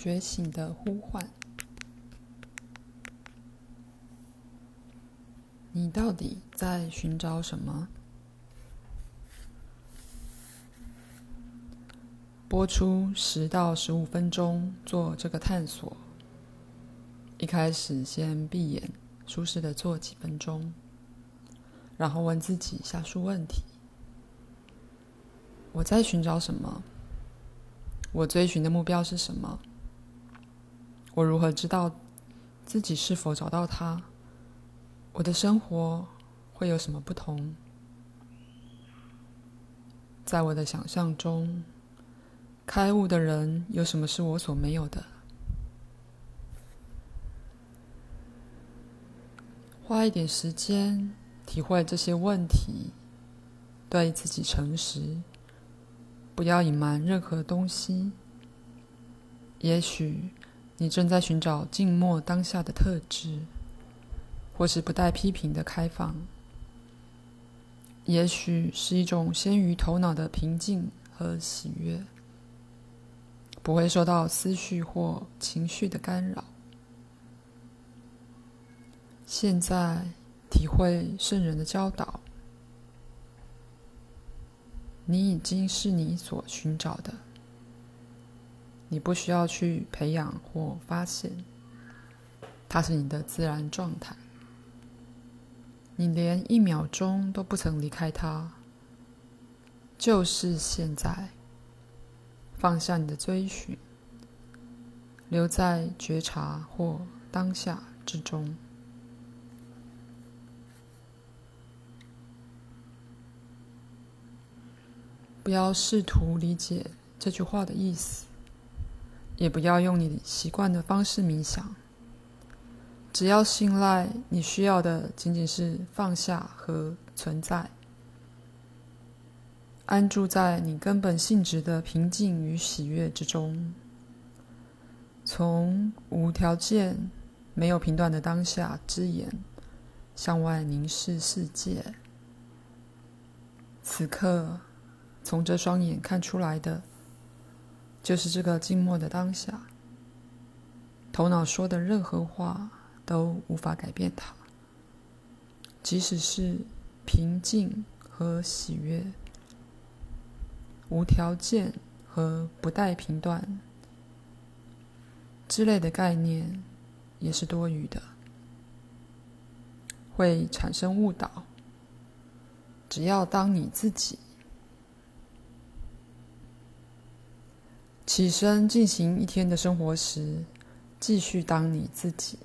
觉醒的呼唤。你到底在寻找什么？播出十到十五分钟做这个探索。一开始先闭眼，舒适的坐几分钟，然后问自己下述问题：我在寻找什么？我追寻的目标是什么？我如何知道自己是否找到它？我的生活会有什么不同？在我的想象中，开悟的人有什么是我所没有的？花一点时间体会这些问题，对自己诚实，不要隐瞒任何东西。也许你正在寻找静默当下的特质，或是不带批评的开放。也许是一种先于头脑的平静和喜悦。不会受到思绪或情绪的干扰。现在体会圣人的教导，你已经是你所寻找的，你不需要去培养或发现，它是你的自然状态。你连一秒钟都不曾离开它，就是现在。放下你的追寻，留在觉察或当下之中。不要试图理解这句话的意思，也不要用你习惯的方式冥想。只要信赖，你需要的仅仅是放下和存在。安住在你根本性质的平静与喜悦之中，从无条件、没有评断的当下之眼向外凝视世界。此刻，从这双眼看出来的，就是这个静默的当下。头脑说的任何话都无法改变它，即使是平静和喜悦。无条件和不带评断之类的概念也是多余的，会产生误导。只要当你自己，起身进行一天的生活时，继续当你自己。